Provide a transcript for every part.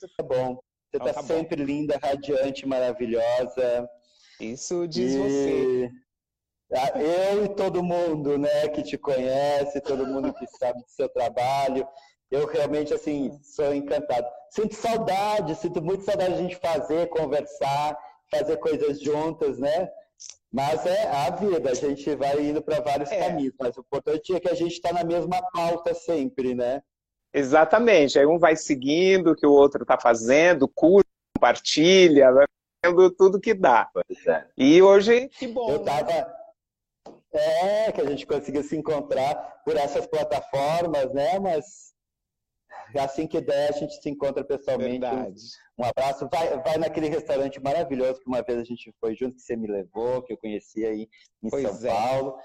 Quanto Tá bom. Você Então tá, tá bom. sempre linda, radiante, maravilhosa. Isso diz E- você. Ah, Eu e todo mundo, né, que te conhece, todo mundo que sabe do seu trabalho. Eu realmente, assim, sou encantado. Sinto saudade, sinto muito saudade de a gente fazer, conversar, fazer coisas juntas, né? Mas é a vida, a gente vai indo para vários É. caminhos. Mas o importante é que a gente está na mesma pauta sempre, né? Exatamente. Aí um vai seguindo o que o outro está fazendo, curte, compartilha, vai fazendo tudo que dá. É. E hoje, que bom. Eu tava. É, que a gente conseguiu se encontrar por essas plataformas, né? Mas assim que der, a gente se encontra pessoalmente. Verdade. Um abraço. Vai, vai naquele restaurante maravilhoso que uma vez a gente foi junto, que você me levou, que eu conheci aí em Pois São é. Paulo.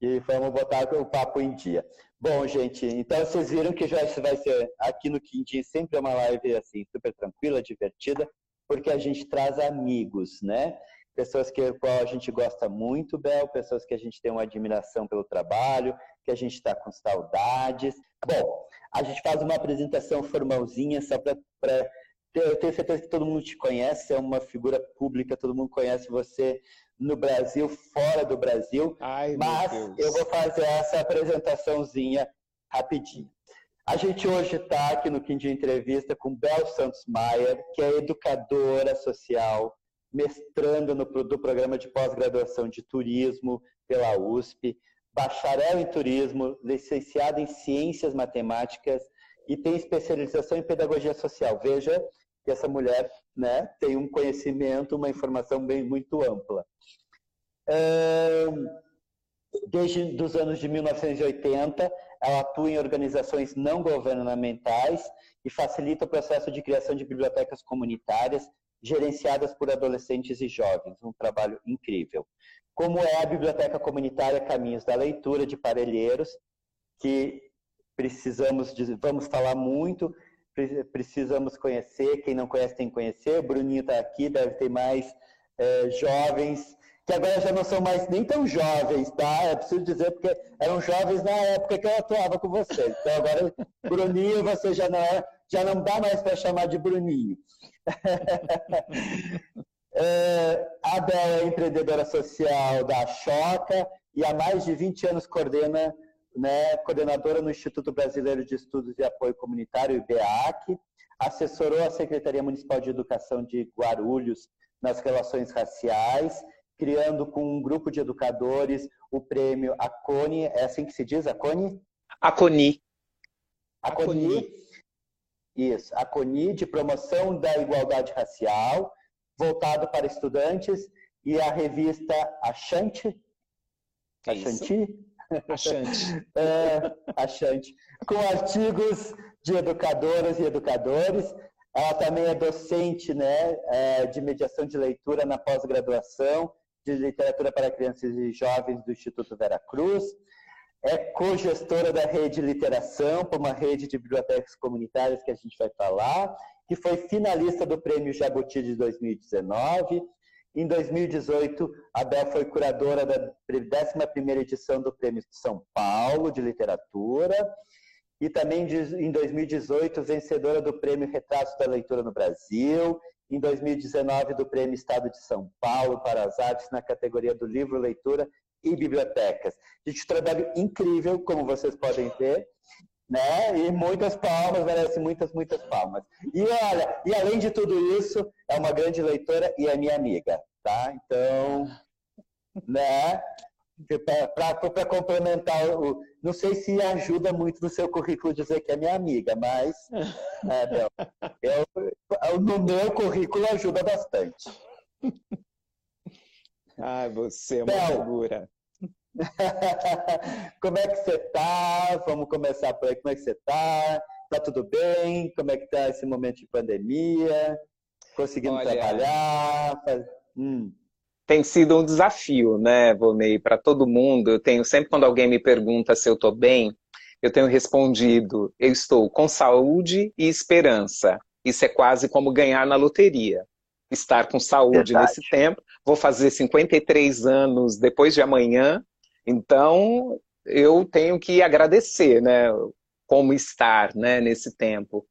E vamos botar o papo em dia. Bom, gente, então vocês viram que já isso vai ser aqui no Quindim, sempre é uma live assim, super tranquila, divertida, porque a gente traz amigos, né? Pessoas que qual a gente gosta muito, Bel, pessoas que a gente tem uma admiração pelo trabalho, que a gente está com saudades. Bom, a gente faz uma apresentação formalzinha só para eu tenho certeza que todo mundo te conhece, é uma figura pública, todo mundo conhece você no Brasil, fora do Brasil. Ai, Mas eu vou fazer essa apresentaçãozinha rapidinho. A gente hoje está aqui no Quindim Entrevista com Bel Santos Maier, que é educadora social, mestranda no, do programa de pós-graduação de turismo pela USP, bacharel em turismo, licenciada em ciências matemáticas e tem especialização em pedagogia social. Veja que essa mulher né, tem um conhecimento, uma informação bem muito ampla. Desde os anos de 1980, ela atua em organizações não governamentais e facilita o processo de criação de bibliotecas comunitárias gerenciadas por adolescentes e jovens, um trabalho incrível. Como é a Biblioteca Comunitária Caminhos da Leitura de Parelheiros, que precisamos, de- vamos falar muito, precisamos conhecer, quem não conhece tem que conhecer, o Bruninho está aqui, deve ter mais eh, jovens, que agora já não são mais nem tão jovens, tá? É preciso dizer, porque eram jovens na época que eu atuava com vocês. Então agora, Bruninho, você já não, é, já não dá mais para chamar de Bruninho. É, a Bel é empreendedora social da Choca e há mais de 20 anos coordena, né, coordenadora no Instituto Brasileiro de Estudos e Apoio Comunitário, IBEAC, assessorou a Secretaria Municipal de Educação de Guarulhos nas relações raciais, criando com um grupo de educadores o prêmio ACONI, é assim que se diz, ACONI? A Coni. ACONI, isso, ACONI de promoção da igualdade racial, voltado para estudantes, e a revista Achante, É. Achanti, Achante. é, Achante, com artigos de educadoras e educadores. Ela também é docente né, é, de mediação de leitura na pós-graduação de literatura para crianças e jovens do Instituto Vera Cruz. É co-gestora da rede Literação, uma rede de bibliotecas comunitárias que a gente vai falar, que foi finalista do Prêmio Jabuti de 2019. Em 2018, a Bel foi curadora da 11ª edição do Prêmio São Paulo de Literatura e também em 2018 vencedora do Prêmio Retratos da Leitura no Brasil, em 2019 do Prêmio Estado de São Paulo para as Artes na categoria do Livro, Leitura e Bibliotecas. Gente, um trabalho incrível, como vocês podem ver, né? E muitas palmas, merece muitas, muitas palmas. E olha, e além de tudo isso, é uma grande leitora e é minha amiga, tá? Então, né? Para complementar, o, não sei se ajuda muito no seu currículo dizer que é minha amiga, mas é, Bel, eu, no meu currículo ajuda bastante. Ai, você é uma Bel. figura. Como é que você tá? Vamos começar por aí. Como é que você tá? Tá tudo bem? Como é que tá esse momento de pandemia? Conseguindo Olha- trabalhar? Faz- Hum. Tem sido um desafio, né, Volney, para todo mundo. Eu tenho sempre quando alguém me pergunta se eu estou bem, eu tenho respondido: eu estou com saúde e esperança. Isso é quase como ganhar na loteria. Estar com saúde Verdade. nesse tempo. Vou fazer 53 anos depois de amanhã, então eu tenho que agradecer, né? Como estar, né? Nesse tempo.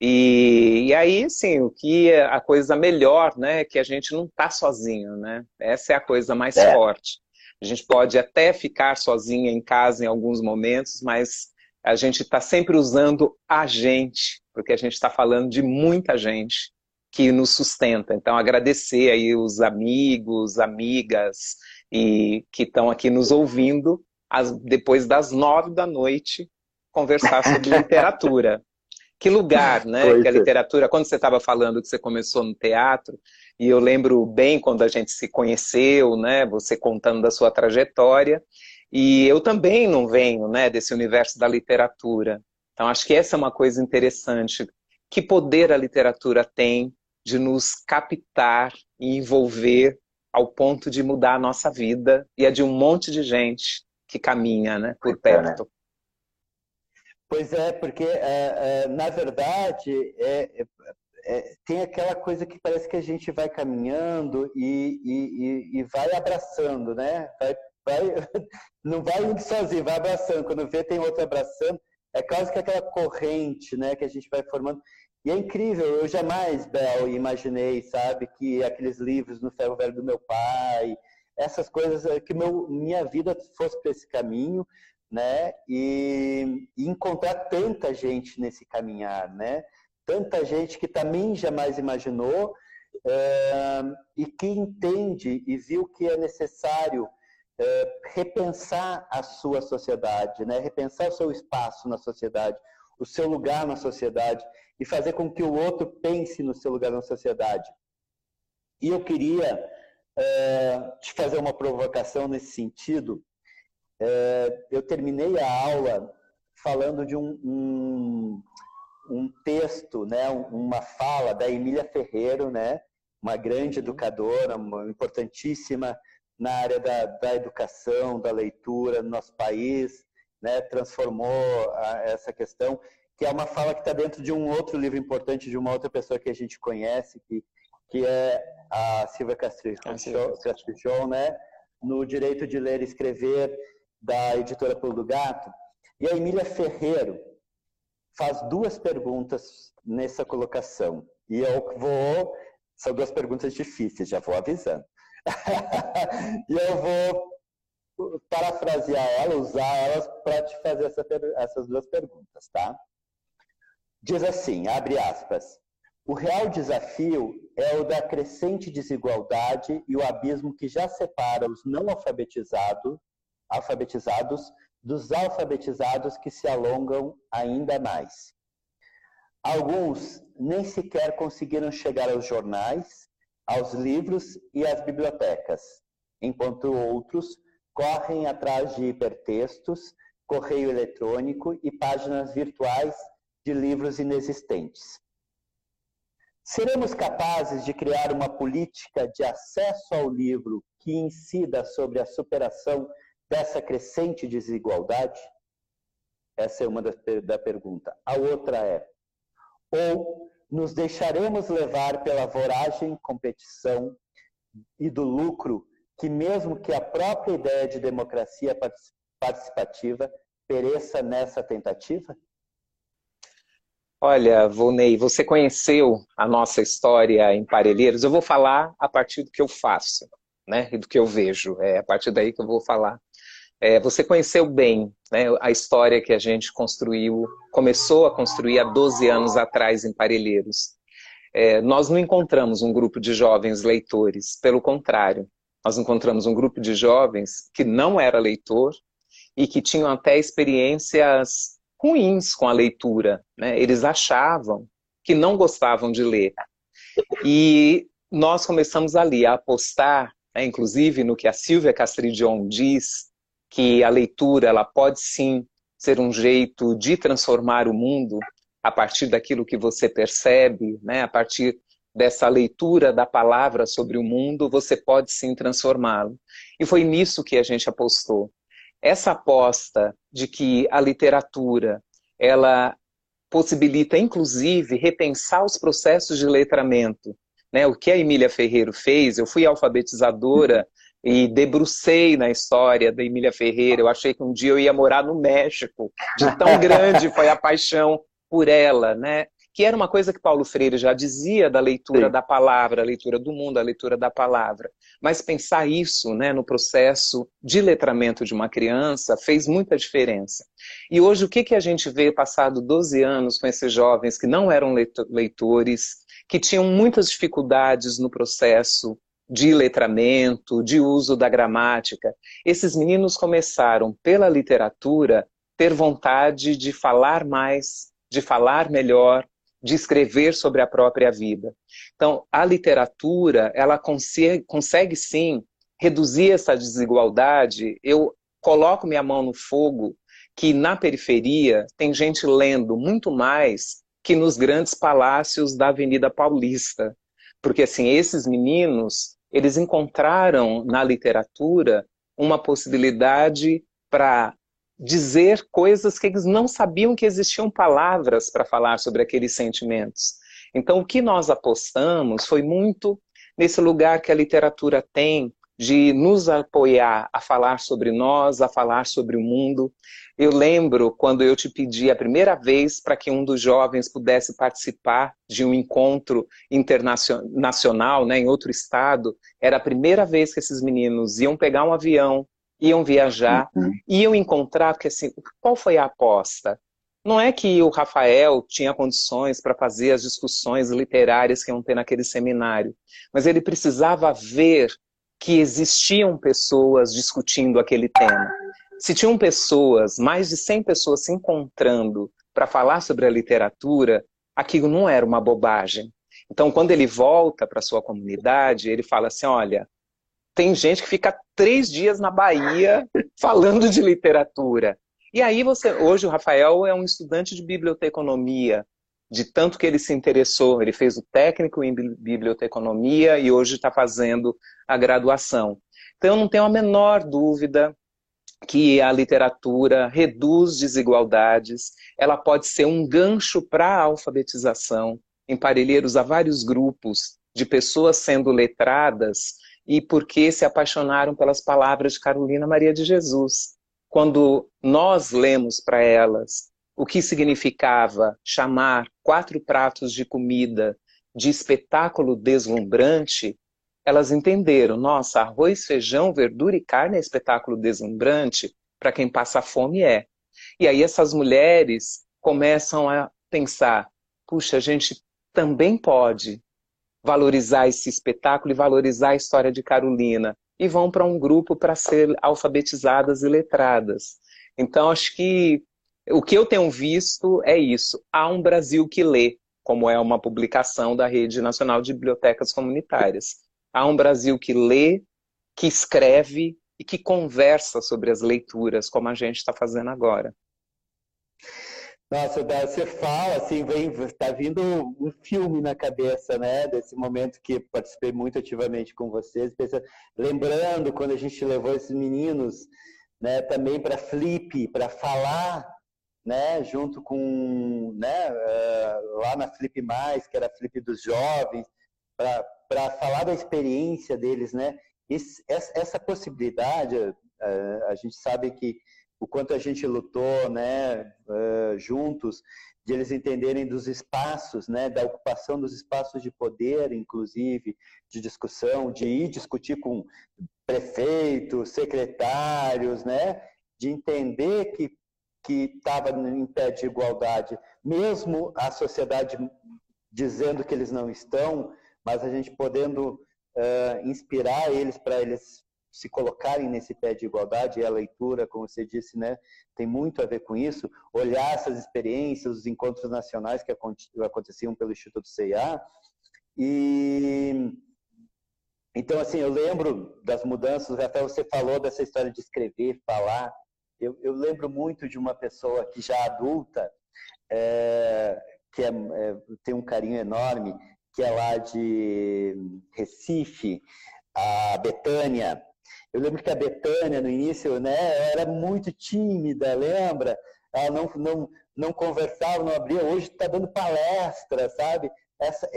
E, e aí, sim, o que é a coisa melhor, né? É que a gente não está sozinho, né? Essa é a coisa mais é. forte. A gente pode até ficar sozinha em casa em alguns momentos, mas a gente está sempre usando a gente, porque a gente está falando de muita gente que nos sustenta. Então, agradecer aí os amigos, amigas e que estão aqui nos ouvindo as, depois das nove da noite conversar sobre literatura. Que lugar, né? Pois que a é. literatura, quando você estava falando que você começou no teatro, e eu lembro bem quando a gente se conheceu, né? Você contando da sua trajetória, e eu também não venho, né, desse universo da literatura. Então acho que essa é uma coisa interessante. Que poder a literatura tem de nos captar e envolver ao ponto de mudar a nossa vida e a de um monte de gente que caminha né, por é, né? perto. Pois é, porque é, é, na verdade é, é, é, tem aquela coisa que parece que a gente vai caminhando e, e, e vai abraçando, né? Vai, vai, não vai indo sozinho, vai abraçando. Quando vê, tem outro abraçando. É quase que aquela corrente né, que a gente vai formando. E é incrível, eu jamais, Bel, imaginei, sabe, que aqueles livros no ferro velho do meu pai, essas coisas, eh, que meu, minha vida fosse para esse caminho, né? E, e, encontrar tanta gente nesse caminhar, né? Tanta gente que também jamais imaginou é, e que entende e viu que é necessário é, repensar a sua sociedade, né? Repensar o seu espaço na sociedade, o seu lugar na sociedade e fazer com que o outro pense no seu lugar na sociedade. E eu queria é, te fazer uma provocação nesse sentido. É, eu terminei a aula falando de um, um, um texto, né, uma fala da Emília Ferreiro, né, uma grande educadora, uma importantíssima na área da, da educação, da leitura no nosso país, né, transformou a, essa questão que é uma fala que está dentro de um outro livro importante de uma outra pessoa que a gente conhece, que, que é a Silvia Castrichon, né? no Direito de Ler e Escrever, da editora Pulo do Gato. E a Emília Ferreiro faz duas perguntas nessa colocação. E eu vou. São duas perguntas difíceis, já vou avisando. e eu vou parafrasear ela, usar elas para te fazer essa, essas duas perguntas, tá? Diz assim, abre aspas, o real desafio é o da crescente desigualdade e o abismo que já separa os não alfabetizados, alfabetizados dos alfabetizados que se alongam ainda mais. Alguns nem sequer conseguiram chegar aos jornais, aos livros e às bibliotecas, enquanto outros correm atrás de hipertextos, correio eletrônico e páginas virtuais de livros inexistentes. Seremos capazes de criar uma política de acesso ao livro que incida sobre a superação dessa crescente desigualdade? Essa é uma da, da pergunta. A outra é: ou nos deixaremos levar pela voragem, competição e do lucro que, mesmo que a própria ideia de democracia participativa pereça nessa tentativa? Olha, Volney, você conheceu a nossa história em Parelheiros. Eu vou falar a partir do que eu faço, né? E do que eu vejo. É a partir daí que eu vou falar. É, você conheceu bem né, a história que a gente construiu, começou a construir há 12 anos atrás em Parelheiros. É, nós não encontramos um grupo de jovens leitores, pelo contrário, nós encontramos um grupo de jovens que não era leitor e que tinham até experiências ruins com a leitura. Né? Eles achavam que não gostavam de ler. E nós começamos ali a apostar, né, inclusive no que a Silvia Castridion diz, que a leitura ela pode sim ser um jeito de transformar o mundo a partir daquilo que você percebe, né, a partir dessa leitura da palavra sobre o mundo, você pode sim transformá-lo. E foi nisso que a gente apostou. Essa aposta de que a literatura ela possibilita, inclusive, repensar os processos de letramento. Né? O que a Emília Ferreiro fez, eu fui alfabetizadora e debrucei na história da Emília Ferreira. Eu achei que um dia eu ia morar no México, de tão grande foi a paixão por ela, né? Que era uma coisa que Paulo Freire já dizia da leitura Sim. da palavra, a leitura do mundo, a leitura da palavra. Mas pensar isso, né, no processo de letramento de uma criança fez muita diferença. E hoje o que, que a gente vê passado 12 anos com esses jovens que não eram leitores, que tinham muitas dificuldades no processo de letramento, de uso da gramática. Esses meninos começaram, pela literatura, ter vontade de falar mais, de falar melhor, de escrever sobre a própria vida. Então, a literatura, ela consegue, consegue sim reduzir essa desigualdade. Eu coloco minha mão no fogo que na periferia tem gente lendo muito mais que nos grandes palácios da Avenida Paulista. Porque assim, esses meninos, eles encontraram na literatura uma possibilidade para dizer coisas que eles não sabiam que existiam palavras para falar sobre aqueles sentimentos. Então, o que nós apostamos foi muito nesse lugar que a literatura tem de nos apoiar a falar sobre nós, a falar sobre o mundo. Eu lembro quando eu te pedi a primeira vez para que um dos jovens pudesse participar de um encontro internacional né, em outro estado. Era a primeira vez que esses meninos iam pegar um avião, iam viajar, uhum. iam encontrar, porque assim, qual foi a aposta? Não é que o Rafael tinha condições para fazer as discussões literárias que iam ter naquele seminário, mas ele precisava ver que existiam pessoas discutindo aquele tema. Se tinham pessoas, mais de 100 pessoas se encontrando para falar sobre a literatura, aquilo não era uma bobagem. Então, quando ele volta para sua comunidade, ele fala assim: olha, tem gente que fica três dias na Bahia falando de literatura. E aí você, hoje o Rafael é um estudante de biblioteconomia, de tanto que ele se interessou. Ele fez o técnico em biblioteconomia e hoje está fazendo a graduação. Então, eu não tenho a menor dúvida que a literatura reduz desigualdades, ela pode ser um gancho para a alfabetização, em Parelheiros há vários grupos de pessoas sendo letradas e porque se apaixonaram pelas palavras de Carolina Maria de Jesus. Quando nós lemos para elas o que significava chamar quatro pratos de comida de espetáculo deslumbrante, elas entenderam, nossa, arroz, feijão, verdura e carne é espetáculo deslumbrante, para quem passa fome é. E aí essas mulheres começam a pensar, puxa, a gente também pode valorizar esse espetáculo e valorizar a história de Carolina. E vão para um grupo para ser alfabetizadas e letradas. Então, acho que o que eu tenho visto é isso. Há um Brasil que lê, como é uma publicação da Rede Nacional de Bibliotecas Comunitárias. Há um Brasil que lê, que escreve e que conversa sobre as leituras, como a gente está fazendo agora. Nossa, você fala, assim, vem, está vindo um filme na cabeça, né? Desse momento que participei muito ativamente com vocês, pensando, lembrando quando a gente levou esses meninos, né, também para Flip, para falar né, junto com, né, uh, lá na Flip Mais, que era a Flip dos jovens, para falar da experiência deles, né? Esse, essa, essa, possibilidade, uh, a gente sabe que o quanto a gente lutou, né, uh, juntos, de eles entenderem dos espaços, né, da ocupação dos espaços de poder, inclusive, de discussão, de ir discutir com prefeitos, secretários, né, de entender que que estava em pé de igualdade, mesmo a sociedade dizendo que eles não estão, mas a gente podendo uh, inspirar eles para eles se colocarem nesse pé de igualdade, e a leitura, como você disse, né, tem muito a ver com isso, olhar essas experiências, os encontros nacionais que aconteciam pelo Instituto CIA, e então, assim, eu lembro das mudanças, até você falou dessa história de escrever, falar, eu, eu lembro muito de uma pessoa que já adulta, é, que é, é, tem um carinho enorme, que é lá de Recife, a Betânia. Eu lembro que a Betânia, no início, né, era muito tímida, lembra? Ela não, não, não conversava, não abria. Hoje está dando palestra, sabe? Essa,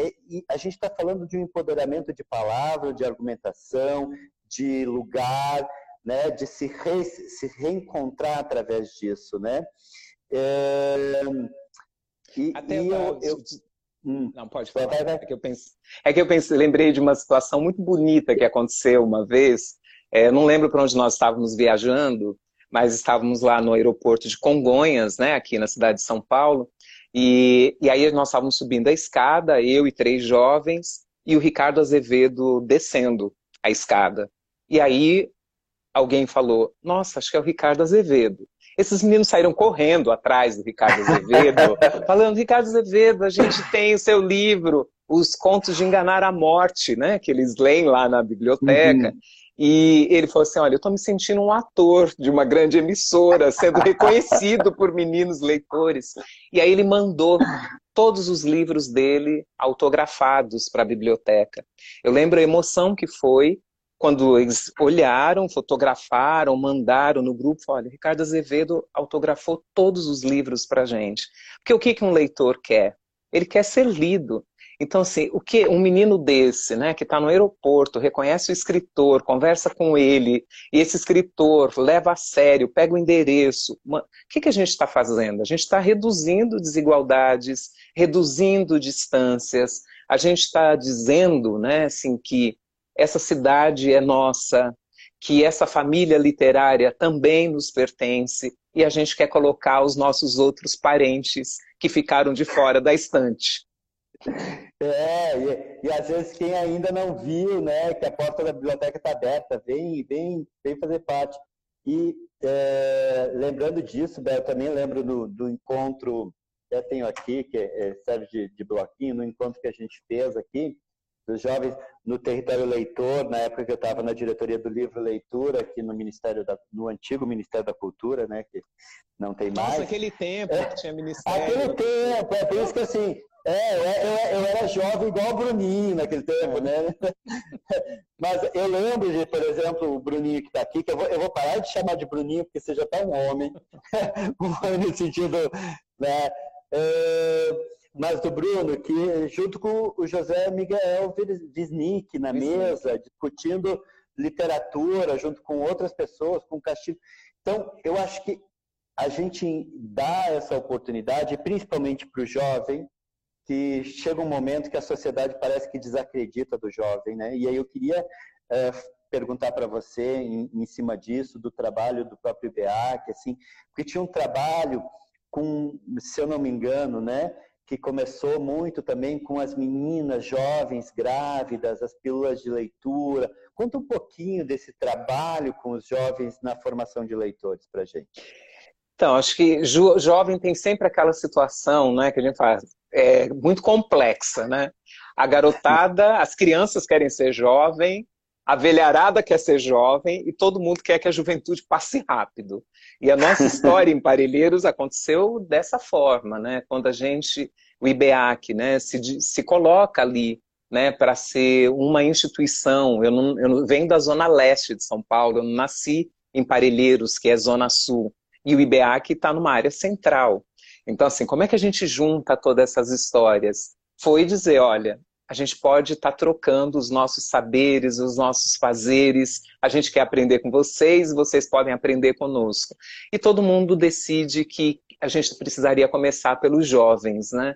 a gente está falando de um empoderamento de palavra, de argumentação, de lugar, né, de se, re, se reencontrar através disso, né? É, e, Até e eu, eu, hum, não pode falar. Vai, vai. É que eu pensei, é que eu pensei, lembrei de uma situação muito bonita que aconteceu uma vez. É, não lembro para onde nós estávamos viajando, mas estávamos lá no aeroporto de Congonhas, né, aqui na cidade de São Paulo. E, e aí nós estávamos subindo a escada, eu e três jovens, e o Ricardo Azevedo descendo a escada. E aí alguém falou: Nossa, acho que é o Ricardo Azevedo. Esses meninos saíram correndo atrás do Ricardo Azevedo, falando: Ricardo Azevedo, a gente tem o seu livro, Os Contos de Enganar a Morte, né? Que eles leem lá na biblioteca. Uhum. E ele falou assim: Olha, eu estou me sentindo um ator de uma grande emissora, sendo reconhecido por meninos leitores. E aí ele mandou todos os livros dele autografados para a biblioteca. Eu lembro a emoção que foi quando eles olharam, fotografaram, mandaram no grupo, olha, Ricardo Azevedo autografou todos os livros para gente. Porque o que, que um leitor quer? Ele quer ser lido. Então, assim, o que um menino desse, né, que está no aeroporto, reconhece o escritor, conversa com ele, e esse escritor leva a sério, pega o endereço. o que, que a gente está fazendo? A gente está reduzindo desigualdades, reduzindo distâncias. A gente está dizendo, né, assim, que essa cidade é nossa, que essa família literária também nos pertence e a gente quer colocar os nossos outros parentes que ficaram de fora da estante. É, e, e, às vezes quem ainda não viu, né, que a porta da biblioteca está aberta, vem, vem, vem fazer parte. E é, lembrando disso, eu também lembro do, do encontro, já tenho aqui, que é, serve de, de bloquinho, no encontro que a gente fez aqui, dos jovens no território leitor, na época que eu estava na diretoria do livro Leitura, aqui no Ministério da, no antigo Ministério da Cultura, né, que não tem mais. Nossa, aquele tempo é, que tinha Ministério. Aquele tempo, é por isso que assim, é, eu, eu, era jovem igual o Bruninho naquele tempo, né? Mas eu lembro de, por exemplo, o Bruninho que está aqui, que eu vou, eu vou, parar de chamar de Bruninho, porque você já está um homem, um homem no sentido, né? É, mas do Bruno, que junto com o José Miguel Wisnik na mesa, discutindo literatura, junto com outras pessoas, com o Castilho. Então, eu acho que a gente dá essa oportunidade, principalmente para o jovem, que chega um momento que a sociedade parece que desacredita do jovem, né? E aí eu queria é, perguntar para você, em, em, cima disso, do trabalho do próprio IBEAC, assim, porque tinha um trabalho com, se eu não me engano, né? que começou muito também com as meninas jovens grávidas, as pílulas de leitura. Conta um pouquinho desse trabalho com os jovens na formação de leitores para gente. Então, acho que jo jovem tem sempre aquela situação, né, que a gente faz, é muito complexa, né? A garotada, as crianças querem ser jovem, a velharada quer ser jovem e todo mundo quer que a juventude passe rápido. E a nossa história em Parelheiros aconteceu dessa forma, né? Quando a gente, o IBEAC, né, se, se coloca ali né, para ser uma instituição. Eu, não, eu venho da zona leste de São Paulo, eu não nasci em Parelheiros, que é zona sul. E o IBEAC está numa área central. Então, assim, como é que a gente junta todas essas histórias? Foi dizer, olha, a gente pode estar tá trocando os nossos saberes, os nossos fazeres. A gente quer aprender com vocês, vocês podem aprender conosco. E todo mundo decide que a gente precisaria começar pelos jovens, né?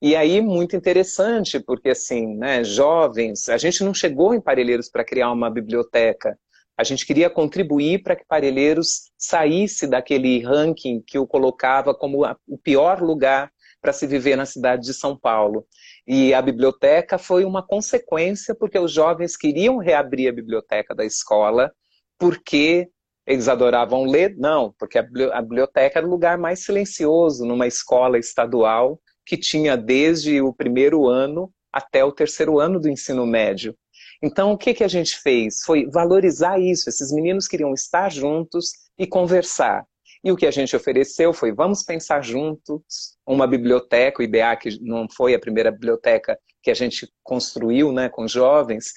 E aí, muito interessante, porque assim, né, jovens, a gente não chegou em Parelheiros para criar uma biblioteca. A gente queria contribuir para que Parelheiros saísse daquele ranking que o colocava como o pior lugar para se viver na cidade de São Paulo. E a biblioteca foi uma consequência, porque os jovens queriam reabrir a biblioteca da escola, porque eles adoravam ler? Não, porque a biblioteca era o lugar mais silencioso numa escola estadual que tinha desde o primeiro ano até o terceiro ano do ensino médio. Então, o que, que a gente fez? Foi valorizar isso. Esses meninos queriam estar juntos e conversar. E o que a gente ofereceu foi, vamos pensar juntos uma biblioteca, o IBA, que não foi a primeira biblioteca que a gente construiu né, com jovens,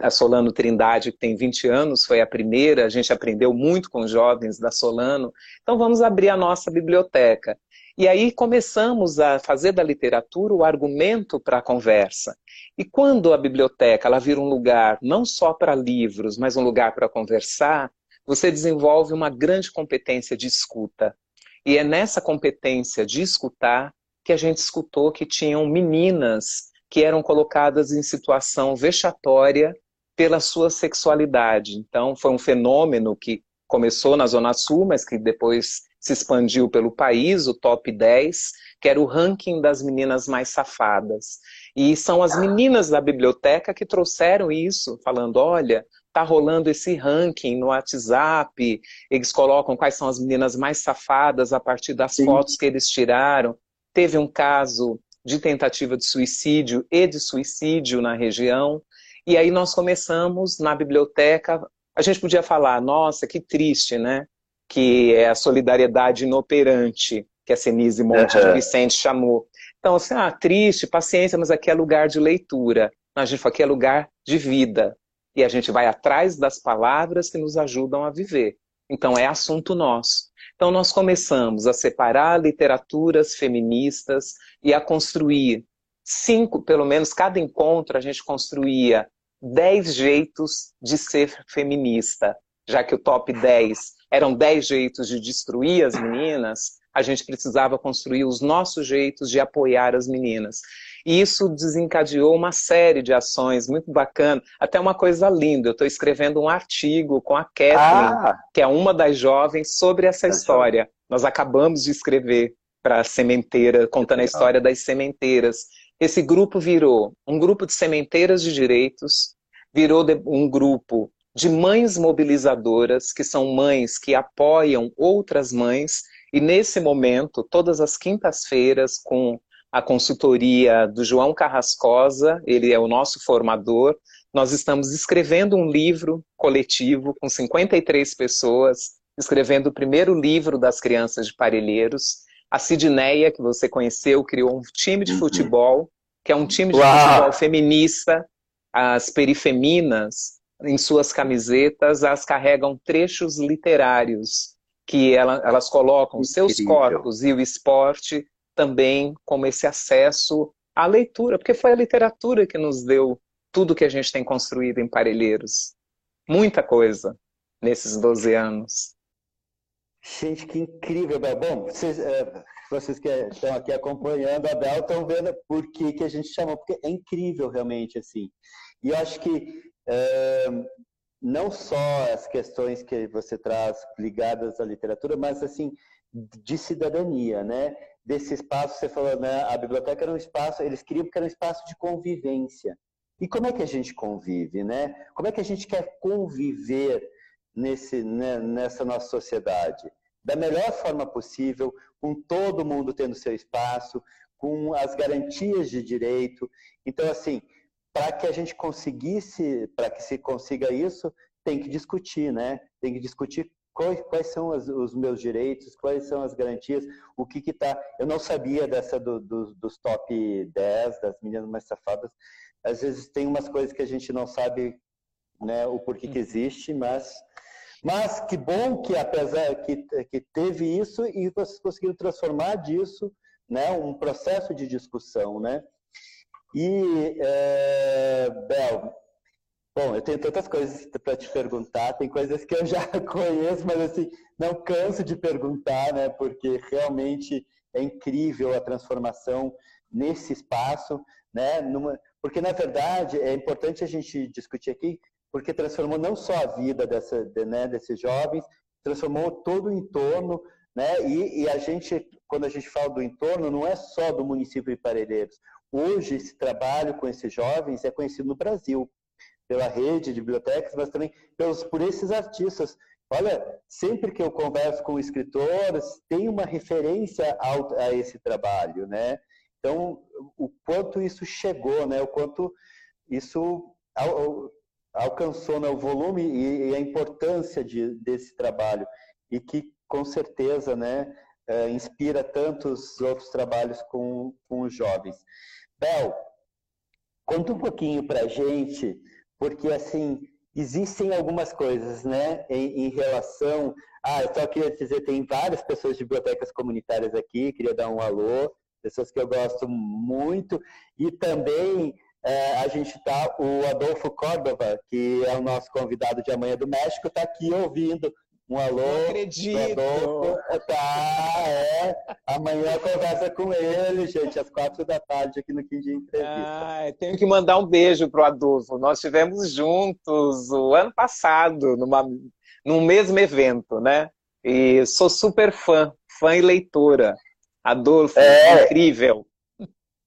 a Solano Trindade, que tem 20 anos, foi a primeira, a gente aprendeu muito com jovens da Solano. Então vamos abrir a nossa biblioteca. E aí começamos a fazer da literatura o argumento para a conversa. E quando a biblioteca ela vira um lugar não só para livros, mas um lugar para conversar, você desenvolve uma grande competência de escuta. E é nessa competência de escutar que a gente escutou que tinham meninas que eram colocadas em situação vexatória pela sua sexualidade. Então, foi um fenômeno que começou na Zona Sul, mas que depois se expandiu pelo país, o top 10, que era o ranking das meninas mais safadas. E são as meninas da biblioteca que trouxeram isso, falando: olha, tá rolando esse ranking no WhatsApp, eles colocam quais são as meninas mais safadas a partir das Sim. fotos que eles tiraram. Teve um caso de tentativa de suicídio e de suicídio na região. E aí nós começamos na biblioteca. A gente podia falar, nossa, que triste, né? Que é a solidariedade inoperante, que a Senise Monte uhum. de Vicente chamou. Então, assim, ah, triste, paciência, mas aqui é lugar de leitura. A gente falou, aqui é lugar de vida. E a gente vai atrás das palavras que nos ajudam a viver. Então, é assunto nosso. Então, nós começamos a separar literaturas feministas e a construir cinco, pelo menos cada encontro, a gente construía dez jeitos de ser feminista. Já que o top 10 eram dez jeitos de destruir as meninas, a gente precisava construir os nossos jeitos de apoiar as meninas. E isso desencadeou uma série de ações muito bacana, até uma coisa linda. Eu estou escrevendo um artigo com a Kathleen, ah. que é uma das jovens, sobre essa história. Nós acabamos de escrever para a sementeira, contando a história das sementeiras. Esse grupo virou um grupo de sementeiras de direitos, virou um grupo de mães mobilizadoras, que são mães que apoiam outras mães, e nesse momento, todas as quintas-feiras, com a consultoria do João Carrascosa, ele é o nosso formador. Nós estamos escrevendo um livro coletivo com 53 pessoas, escrevendo o primeiro livro das crianças de Parelheiros. A Sidneia, que você conheceu, criou um time de uhum. futebol, que é um time de Uau. futebol feminista. As perifeminas, em suas camisetas, as carregam trechos literários, que elas colocam Incrível. seus corpos e o esporte também como esse acesso à leitura, porque foi a literatura que nos deu tudo que a gente tem construído em Parelheiros. Muita coisa nesses 12 anos. Gente, que incrível, Bel. Bom, vocês, é, vocês que estão aqui acompanhando a Bel estão vendo por que, que a gente chamou, porque é incrível realmente, assim. E eu acho que não só as questões que você traz ligadas à literatura, mas, assim, de cidadania, né? desse espaço, você falou, né? A biblioteca era um espaço, eles queriam que era um espaço de convivência. E como é que a gente convive, né? Como é que a gente quer conviver nesse, né, nessa nossa sociedade? Da melhor forma possível, com todo mundo tendo seu espaço, com as garantias de direito. Então, assim, para que a gente conseguisse, para que se consiga isso, tem que discutir, né? Tem que discutir quais, quais são as, os meus direitos, quais são as garantias, o que está. Eu não sabia dessa do, do, dos top 10, das meninas mais safadas. Às vezes tem umas coisas que a gente não sabe né, o porquê que existe, mas. Mas que bom que apesar que, que teve isso e vocês conseguiram transformar disso né, um processo de discussão, né? E, é, Bel, Bom, eu tenho tantas coisas para te perguntar, tem coisas que eu já conheço, mas assim, não canso de perguntar, né? Porque realmente é incrível a transformação nesse espaço, né? Numa... Porque, na verdade, é importante a gente discutir aqui, porque transformou não só a vida dessa, né, desses jovens, transformou todo o entorno, né? E, e, a gente, quando a gente fala do entorno, não é só do município de Parelheiros. Hoje, esse trabalho com esses jovens é conhecido no Brasil pela rede de bibliotecas, mas também pelos, por esses artistas. Olha, sempre que eu converso com escritores, tem uma referência ao, a esse trabalho, né? Então, o quanto isso chegou, né? O quanto isso al, alcançou né? o volume e, e a importância de, desse trabalho e que com certeza, né? É, inspira tantos outros trabalhos com, com os jovens. Bel, conta um pouquinho para gente porque assim existem algumas coisas, né, em, em relação. Ah, eu só queria dizer, tem várias pessoas de bibliotecas comunitárias aqui, queria dar um alô, pessoas que eu gosto muito, e também é, a gente está, o Adolfo Córdova, que é o nosso convidado de amanhã do México, está aqui ouvindo. Um alô. Não acredito. Adolfo. Tá, é. Amanhã conversa com ele, gente, às quatro da tarde aqui no Quindim Entrevista. Ah, tenho que mandar um beijo pro Adolfo. Nós estivemos juntos o ano passado, numa, num mesmo evento, né? E sou super fã, fã e leitora. Adolfo, é. incrível.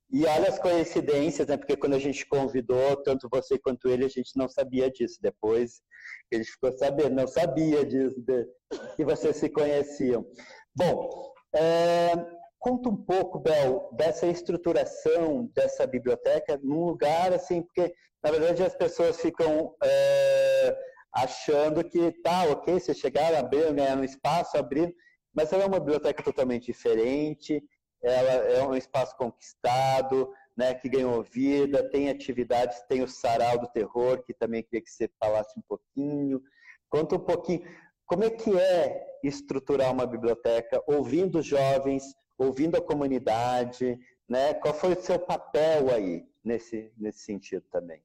E olha as coincidências, né? Porque quando a gente convidou, tanto você quanto ele, a gente não sabia disso. Depois ele ficou sabendo, não sabia disso, de, que vocês se conheciam. Bom, é, conta um pouco, Bel, dessa estruturação dessa biblioteca num lugar assim, porque na verdade as pessoas ficam é, achando que tá, ok, vocês chegaram, abriram, ganharam espaço, abriram, mas ela é uma biblioteca totalmente diferente ela é um espaço conquistado, né, que ganhou vida, tem atividades, tem o Sarau do Terror, que também queria que você falasse um pouquinho. Conta um pouquinho, como é que é estruturar uma biblioteca, ouvindo jovens, ouvindo a comunidade, né? Qual foi o seu papel aí nesse, nesse sentido também?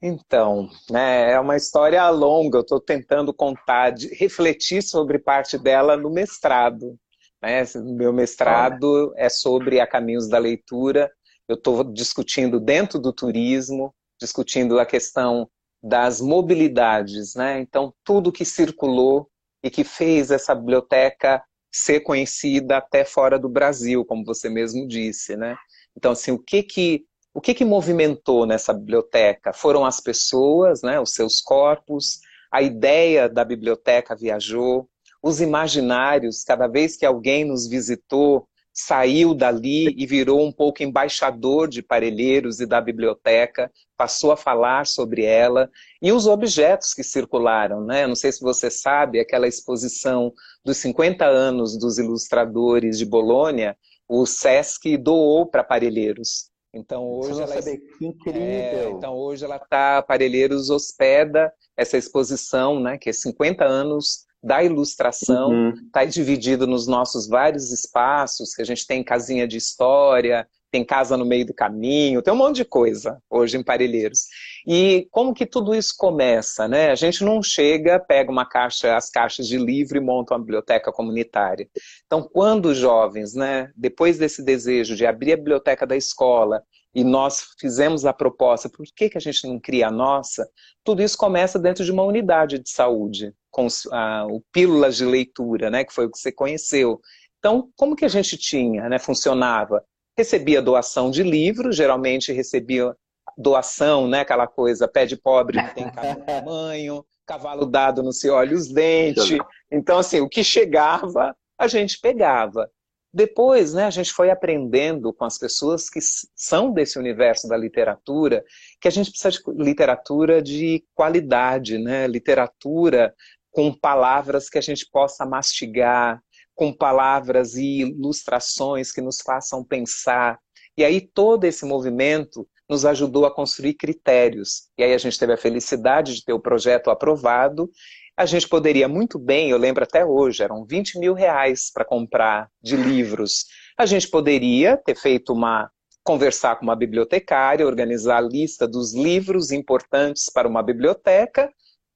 Então, né, é uma história longa, eu estou tentando contar, de, refletir sobre parte dela no mestrado. Né? Meu mestrado é sobre a caminhos da leitura. Eu estou discutindo dentro do turismo, discutindo a questão das mobilidades, né? Então, tudo que circulou e que fez essa biblioteca ser conhecida até fora do Brasil, como você mesmo disse, né? Então, assim, o que que o que que movimentou nessa biblioteca? Foram as pessoas, né? Os seus corpos. A ideia da biblioteca viajou os imaginários, cada vez que alguém nos visitou, saiu dali e virou um pouco embaixador de Parelheiros e da biblioteca, passou a falar sobre ela, e os objetos que circularam, né? Não sei se você sabe, aquela exposição dos 50 anos dos ilustradores de Bolônia, o Sesc doou para Parelheiros. Então hoje ela saber, que incrível. É, então hoje ela tá Parelheiros hospeda essa exposição, né, que é 50 anos da ilustração, está uhum. dividido nos nossos vários espaços, que a gente tem casinha de história, tem casa no meio do caminho, tem um monte de coisa hoje em Parelheiros. E como que tudo isso começa, né? A gente não chega, pega uma caixa, as caixas de livro e monta uma biblioteca comunitária. Então, quando os jovens, né, depois desse desejo de abrir a biblioteca da escola, e nós fizemos a proposta, por que, que a gente não cria a nossa? Tudo isso começa dentro de uma unidade de saúde, com a, o Pílulas de Leitura, né, que foi o que você conheceu. Então, como que a gente tinha, né, funcionava? Recebia doação de livros, geralmente recebia doação, né, aquela coisa, pé de pobre não tem tamanho, cavalo dado não se olha os dentes. Então, assim, o que chegava, a gente pegava. Depois, né, a gente foi aprendendo com as pessoas que são desse universo da literatura, que a gente precisa de literatura de qualidade, né? Literatura com palavras que a gente possa mastigar, com palavras e ilustrações que nos façam pensar. E aí todo esse movimento nos ajudou a construir critérios. E aí a gente teve a felicidade de ter o projeto aprovado a gente poderia muito bem, eu lembro até hoje, eram 20 mil reais para comprar de livros. A gente poderia ter feito uma conversar com uma bibliotecária, organizar a lista dos livros importantes para uma biblioteca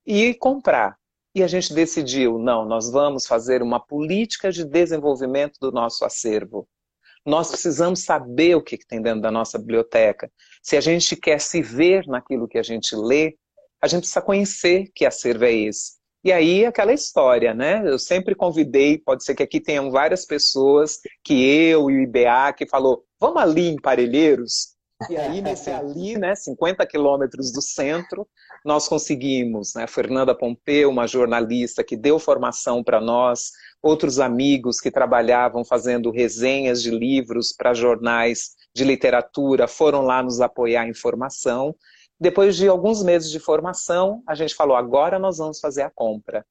e comprar. E a gente decidiu, não, nós vamos fazer uma política de desenvolvimento do nosso acervo. Nós precisamos saber o que tem dentro da nossa biblioteca. Se a gente quer se ver naquilo que a gente lê, a gente precisa conhecer que acervo é esse. E aí, aquela história, né? Eu sempre convidei, pode ser que aqui tenham várias pessoas, que eu e o IBA, que falou, vamos ali em Parelheiros? E aí, nesse ali, né, 50 quilômetros do centro, nós conseguimos, né, Fernanda Pompeu, uma jornalista que deu formação para nós, outros amigos que trabalhavam fazendo resenhas de livros para jornais de literatura, foram lá nos apoiar em formação, depois de alguns meses de formação, a gente falou, agora nós vamos fazer a compra.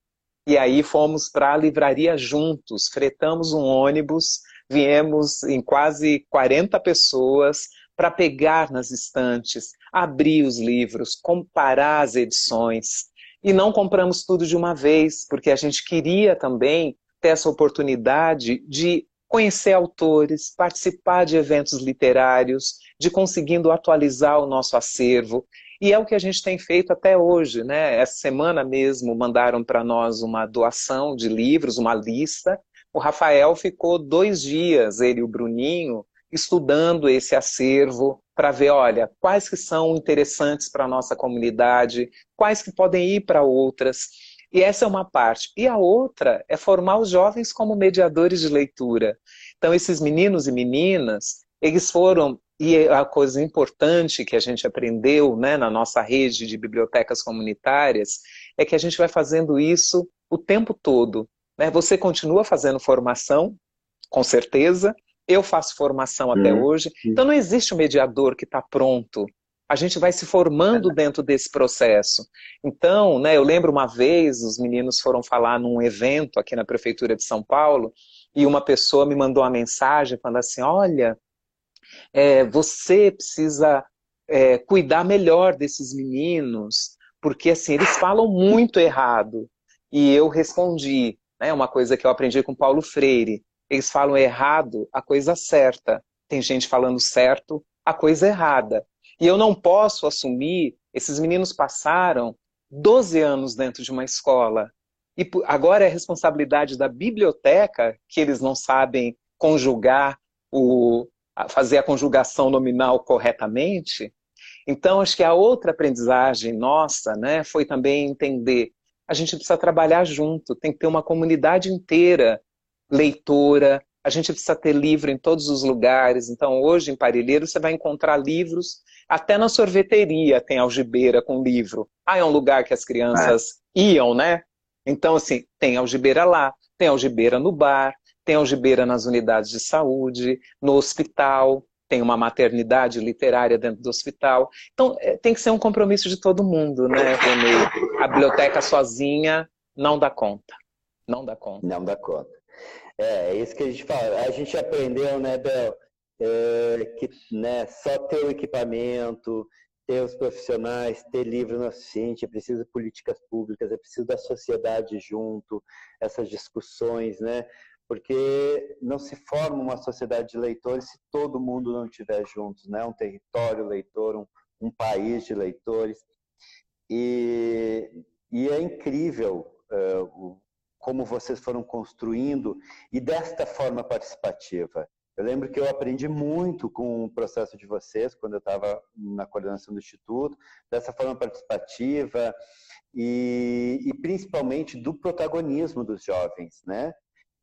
E aí fomos para a livraria juntos, fretamos um ônibus, viemos em quase 40 pessoas, para pegar nas estantes, abrir os livros, comparar as edições. E não compramos tudo de uma vez, porque a gente queria também ter essa oportunidade de conhecer autores, participar de eventos literários, de conseguindo atualizar o nosso acervo. E é o que a gente tem feito até hoje, né? Essa semana mesmo mandaram para nós uma doação de livros, uma lista. O Rafael ficou dois dias, ele e o Bruninho, estudando esse acervo para ver, olha, quais que são interessantes para a nossa comunidade, quais que podem ir para outras. E essa é uma parte. E a outra é formar os jovens como mediadores de leitura. Então, esses meninos e meninas, eles foram e a coisa importante que a gente aprendeu né, na nossa rede de bibliotecas comunitárias é que a gente vai fazendo isso o tempo todo. Né? Você continua fazendo formação, com certeza. Eu faço formação até uhum. hoje. Então não existe um mediador que está pronto. A gente vai se formando dentro desse processo. Então, né, eu lembro uma vez, os meninos foram falar num evento aqui na Prefeitura de São Paulo, e uma pessoa me mandou uma mensagem falando assim: olha, é, você precisa é, cuidar melhor desses meninos, porque assim, eles falam muito errado. E eu respondi, né, uma coisa que eu aprendi com Paulo Freire, eles falam errado a coisa certa. Tem gente falando certo a coisa errada. E eu não posso assumir, esses meninos passaram 12 anos dentro de uma escola. E agora é responsabilidade da biblioteca, que eles não sabem conjugar o, fazer a conjugação nominal corretamente. Então, acho que a outra aprendizagem nossa né, foi também entender a gente precisa trabalhar junto, tem que ter uma comunidade inteira leitora, a gente precisa ter livro em todos os lugares. Então, hoje em Parilheiro, você vai encontrar livros, até na sorveteria tem algibeira com livro. Ah, é um lugar que as crianças é. iam, né? Então, assim, tem algibeira lá, tem algibeira no bar, tem algibeira nas unidades de saúde, no hospital, tem uma maternidade literária dentro do hospital. Então, é, tem que ser um compromisso de todo mundo, né, Rony? A biblioteca sozinha não dá conta. Não dá conta. Não dá conta. É, é isso que a gente fala. A gente aprendeu, né, Bel, é, que né, só ter o equipamento, ter os profissionais, ter livro não é suficiente, é preciso políticas públicas, é preciso da sociedade junto, essas discussões, né? porque não se forma uma sociedade de leitores se todo mundo não estiver juntos, né? Um território leitor, um, um país de leitores. E, e é incrível uh, como vocês foram construindo e desta forma participativa. Eu lembro que eu aprendi muito com o processo de vocês, quando eu estava na coordenação do Instituto, dessa forma participativa e, e principalmente do protagonismo dos jovens, né?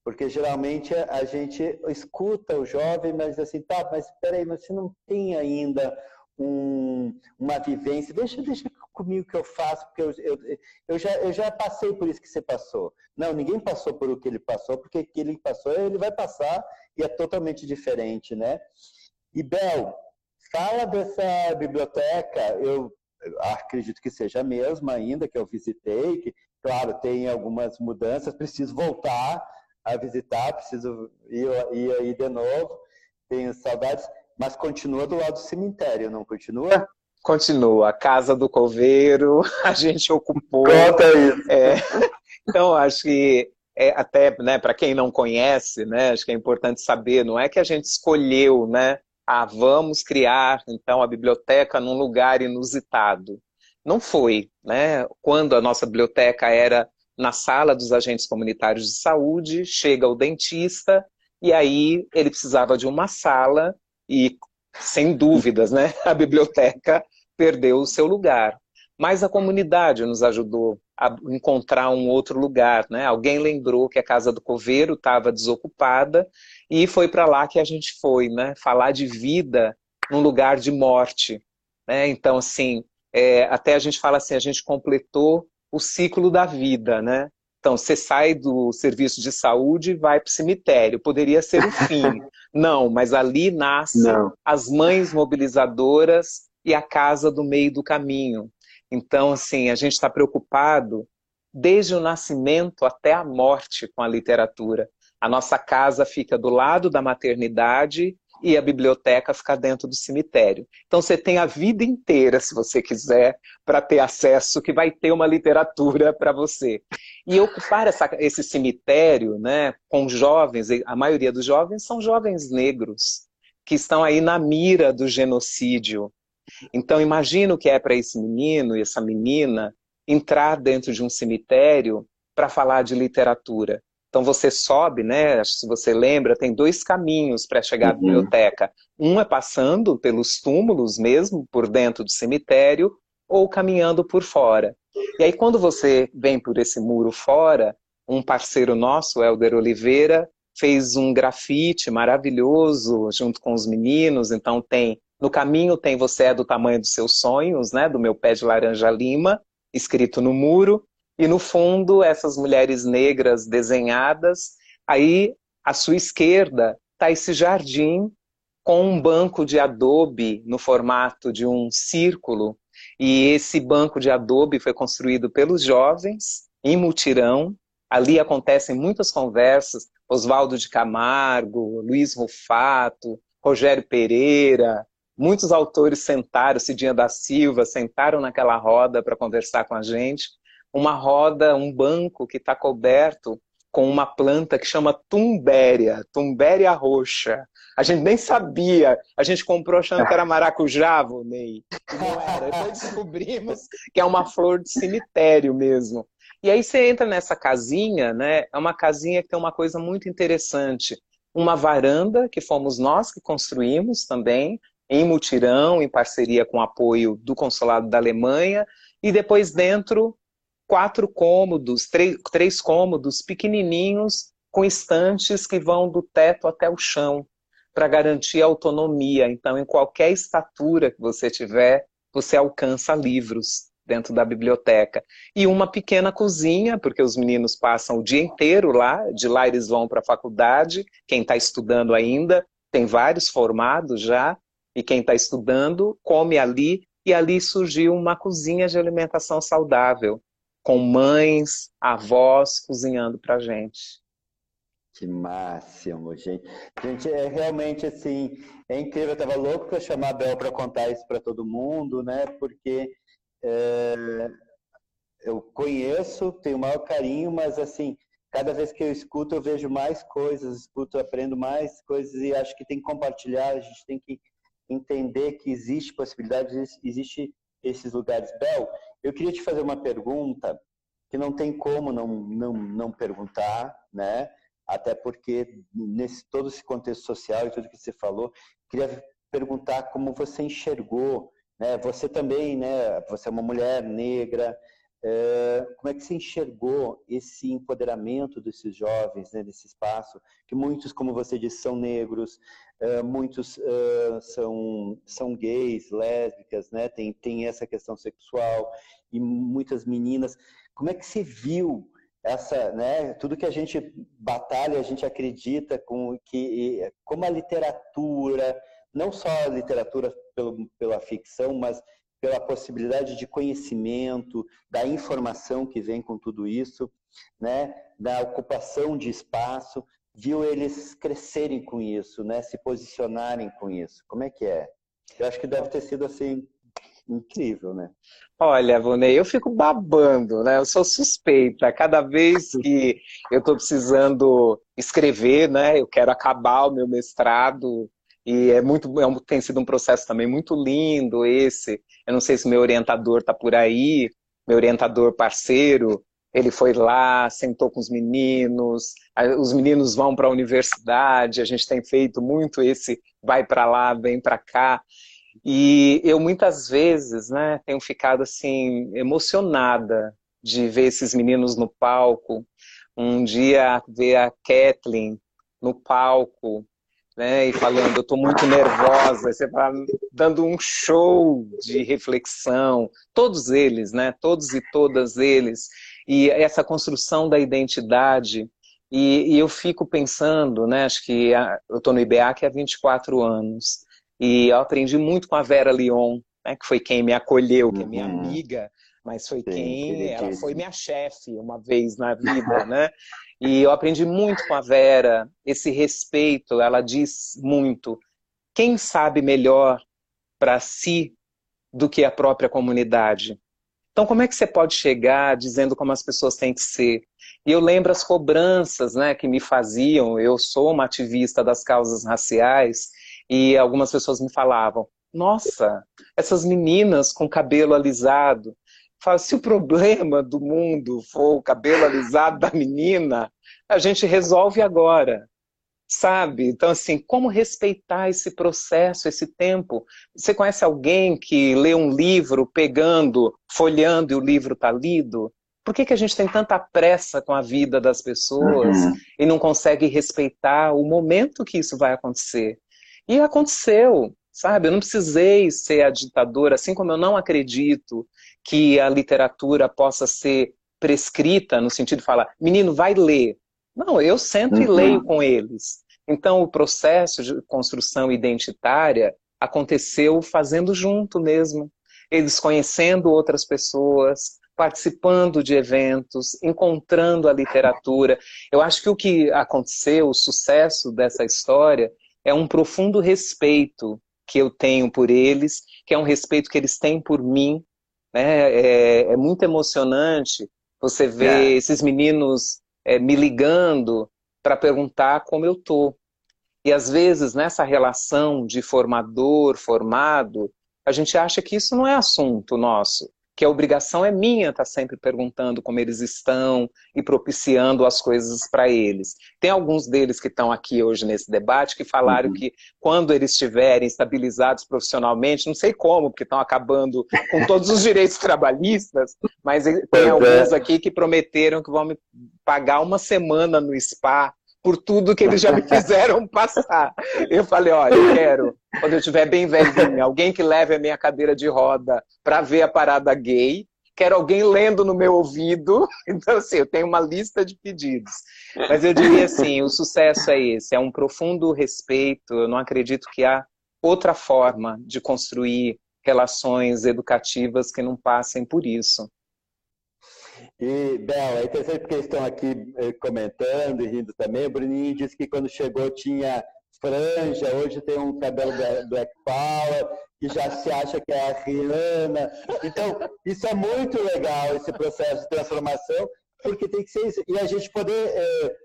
Porque geralmente a gente escuta o jovem, mas assim, tá, mas peraí, mas você não tem ainda um, uma vivência, deixa, deixa comigo que eu faço, porque eu, eu, eu, já, eu já passei por isso que você passou. Não, ninguém passou por o que ele passou, porque o que ele passou, ele vai passar e é totalmente diferente, né? E Bel, fala dessa biblioteca, eu acredito que seja a mesma ainda, que eu visitei, que, claro, tem algumas mudanças, preciso voltar, a visitar, preciso ir, ir aí de novo, tenho saudades, mas continua do lado do cemitério, não continua? Continua, a casa do coveiro, a gente ocupou. Conta isso. É, então, acho que é, até né, para quem não conhece, né, acho que é importante saber, não é que a gente escolheu, né? Ah, vamos criar então a biblioteca num lugar inusitado. Não foi, né? Quando a nossa biblioteca era na sala dos agentes comunitários de saúde, chega o dentista, e aí ele precisava de uma sala, e sem dúvidas, né, a biblioteca perdeu o seu lugar. Mas a comunidade nos ajudou a encontrar um outro lugar, né? Alguém lembrou que a casa do coveiro estava desocupada e foi para lá que a gente foi, né? Falar de vida num lugar de morte, né? Então, assim, é, até a gente fala assim, a gente completou o ciclo da vida, né? Então, você sai do serviço de saúde e vai para o cemitério. Poderia ser o fim. Não, mas ali nascem as mães mobilizadoras e a casa do meio do caminho. Então, assim, a gente está preocupado desde o nascimento até a morte com a literatura. A nossa casa fica do lado da maternidade e a biblioteca fica dentro do cemitério. Então você tem a vida inteira, se você quiser, para ter acesso, que vai ter uma literatura para você. E ocupar essa, esse cemitério né, com jovens, a maioria dos jovens são jovens negros, que estão aí na mira do genocídio. Então imagina o que é para esse menino e essa menina entrar dentro de um cemitério para falar de literatura. Então você sobe, né? Se você lembra, tem dois caminhos para chegar à uhum. biblioteca. Um é passando pelos túmulos mesmo, por dentro do cemitério, ou caminhando por fora. E aí quando você vem por esse muro fora, um parceiro nosso, Helder Oliveira, fez um grafite maravilhoso junto com os meninos. Então tem no caminho tem você é do tamanho dos seus sonhos, né? Do meu pé de laranja lima, escrito no muro e no fundo essas mulheres negras desenhadas. Aí à sua esquerda está esse jardim com um banco de adobe no formato de um círculo. E esse banco de adobe foi construído pelos jovens em mutirão. Ali acontecem muitas conversas. Oswaldo de Camargo, Luiz Rufato, Rogério Pereira, muitos autores sentaram, Cidinha da Silva, sentaram naquela roda para conversar com a gente uma roda, um banco que está coberto com uma planta que chama tumbéria, tumbéria roxa. A gente nem sabia, a gente comprou achando que era maracujá, Ney. Não era. Depois descobrimos que é uma flor de cemitério mesmo. E aí você entra nessa casinha, né? É uma casinha que tem uma coisa muito interessante. Uma varanda que fomos nós que construímos também, em mutirão, em parceria com o apoio do Consulado da Alemanha, e depois dentro quatro cômodos, três, três cômodos pequenininhos, com estantes que vão do teto até o chão, para garantir autonomia. Então, em qualquer estatura que você tiver, você alcança livros dentro da biblioteca. E uma pequena cozinha, porque os meninos passam o dia inteiro lá, de lá eles vão para a faculdade, quem está estudando ainda, tem vários formados já, e quem está estudando come ali, e ali surgiu uma cozinha de alimentação saudável, com mães, avós cozinhando para gente. Que máximo, gente. Gente, é realmente assim, é incrível. Eu estava louco para chamar a Bel para contar isso para todo mundo, né? Porque é, eu conheço, tenho o maior carinho, mas assim, cada vez que eu escuto, eu vejo mais coisas, escuto, aprendo mais coisas e acho que tem que compartilhar. A gente tem que entender que existe possibilidade, existe esses lugares. Bel, eu queria te fazer uma pergunta que não tem como não, não, não perguntar, né? Até porque nesse todo esse contexto social e tudo que você falou, queria perguntar como você enxergou, né? Você também, né? Você é uma mulher negra, como é que você enxergou esse empoderamento desses jovens, né, desse espaço, que muitos, como você disse, são negros, é, muitos é, são, são gays, lésbicas, né, tem, tem essa questão sexual, e muitas meninas. Como é que você viu essa, né, tudo que a gente batalha, a gente acredita com que como a literatura, não só a literatura pelo, pela ficção, mas pela possibilidade de conhecimento, da informação que vem com tudo isso, né, da ocupação de espaço, viu eles crescerem com isso, né, se posicionarem com isso. Como é que é? Eu acho que deve ter sido assim incrível, né? Olha, Vonei, eu fico babando, né? Eu sou suspeita. Cada vez que eu estou precisando escrever, né? Eu quero acabar o meu mestrado e é muito, é um, tem sido um processo também muito lindo esse. Eu não sei se meu orientador está por aí, meu orientador parceiro, ele foi lá, sentou com os meninos, os meninos vão para a universidade, a gente tem feito muito esse vai para lá, vem para cá. E eu muitas vezes, né, tenho ficado assim emocionada de ver esses meninos no palco. Um dia ver a Kathleen no palco, né, e falando, eu estou muito nervosa, você está dando um show de reflexão, todos eles, né, todos e todas eles, e essa construção da identidade, e, e eu fico pensando, né, acho que a, eu estou no IBEAC há 24 anos, e eu aprendi muito com a Vera Leon, né, que foi quem me acolheu, que é minha uhum. amiga, mas foi Sim, quem, ela foi minha chefe uma vez na vida, né? E eu aprendi muito com a Vera, esse respeito, ela diz muito. quem sabe melhor para si do que a própria comunidade? Então, como é que você pode chegar dizendo como as pessoas têm que ser? E eu lembro as cobranças né, que me faziam. Eu sou uma ativista das causas raciais e algumas pessoas me falavam: Nossa, essas meninas com cabelo alisado. Fala, se o problema do mundo for o cabelo alisado da menina, a gente resolve agora sabe? Então, assim, como respeitar esse processo, esse tempo? Você conhece alguém que lê um livro pegando, folheando e o livro está lido? Por que, que a gente tem tanta pressa com a vida das pessoas uhum. e não consegue respeitar o momento que isso vai acontecer? E aconteceu, sabe? Eu não precisei ser a ditadora, assim como eu não acredito que a literatura possa ser prescrita no sentido de falar, menino, vai ler. Não, eu sento uhum. e leio com eles. Então, o processo de construção identitária aconteceu fazendo junto mesmo. Eles conhecendo outras pessoas, participando de eventos, encontrando a literatura. Eu acho que o que aconteceu, o sucesso dessa história, é um profundo respeito que eu tenho por eles, que é um respeito que eles têm por mim. Né? É, é muito emocionante você ver é. esses meninos é, me ligando para perguntar como eu tô. E às vezes nessa relação de formador, formado, a gente acha que isso não é assunto nosso, que a obrigação é minha estar sempre perguntando como eles estão e propiciando as coisas para eles. Tem alguns deles que estão aqui hoje nesse debate que falaram uhum. que quando eles estiverem estabilizados profissionalmente, não sei como, porque estão acabando com todos os direitos trabalhistas, mas tem alguns aqui que prometeram que vão me pagar uma semana no spa por tudo que eles já me fizeram passar. Eu falei, olha, eu quero, quando eu estiver bem velhinha, alguém que leve a minha cadeira de roda para ver a parada gay, quero alguém lendo no meu ouvido. Então, assim, eu tenho uma lista de pedidos. Mas eu diria assim, o sucesso é esse, é um profundo respeito. Eu não acredito que há outra forma de construir relações educativas que não passem por isso. E, Bela, é interessante porque eles estão aqui eh, comentando e rindo também. O Bruninho disse que quando chegou tinha franja, hoje tem um cabelo Black Power, que já se acha que é a Rihanna. Então, isso é muito legal, esse processo de transformação, porque tem que ser isso. E a gente poder é,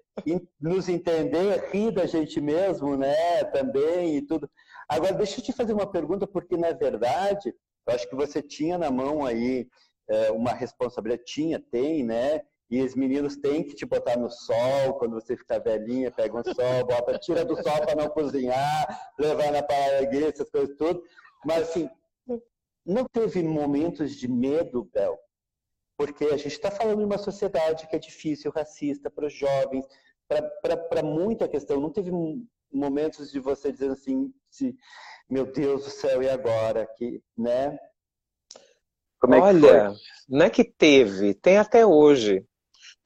nos entender, rir da gente mesmo, né, também e tudo. Agora, deixa eu te fazer uma pergunta, porque, na verdade, eu acho que você tinha na mão aí é, uma responsabilidade, tinha, tem, né? E os meninos têm que te botar no sol, quando você ficar velhinha, pega um sol, bota, tira do sol para não cozinhar, levar na paragueira, essas coisas tudo. Mas assim, não teve momentos de medo, Bel? Porque a gente está falando de uma sociedade que é difícil, racista para os jovens, para muita questão. Não teve momentos de você dizer assim, meu Deus do céu, e agora? Que, né? Como é Olha, não é que teve, tem até hoje.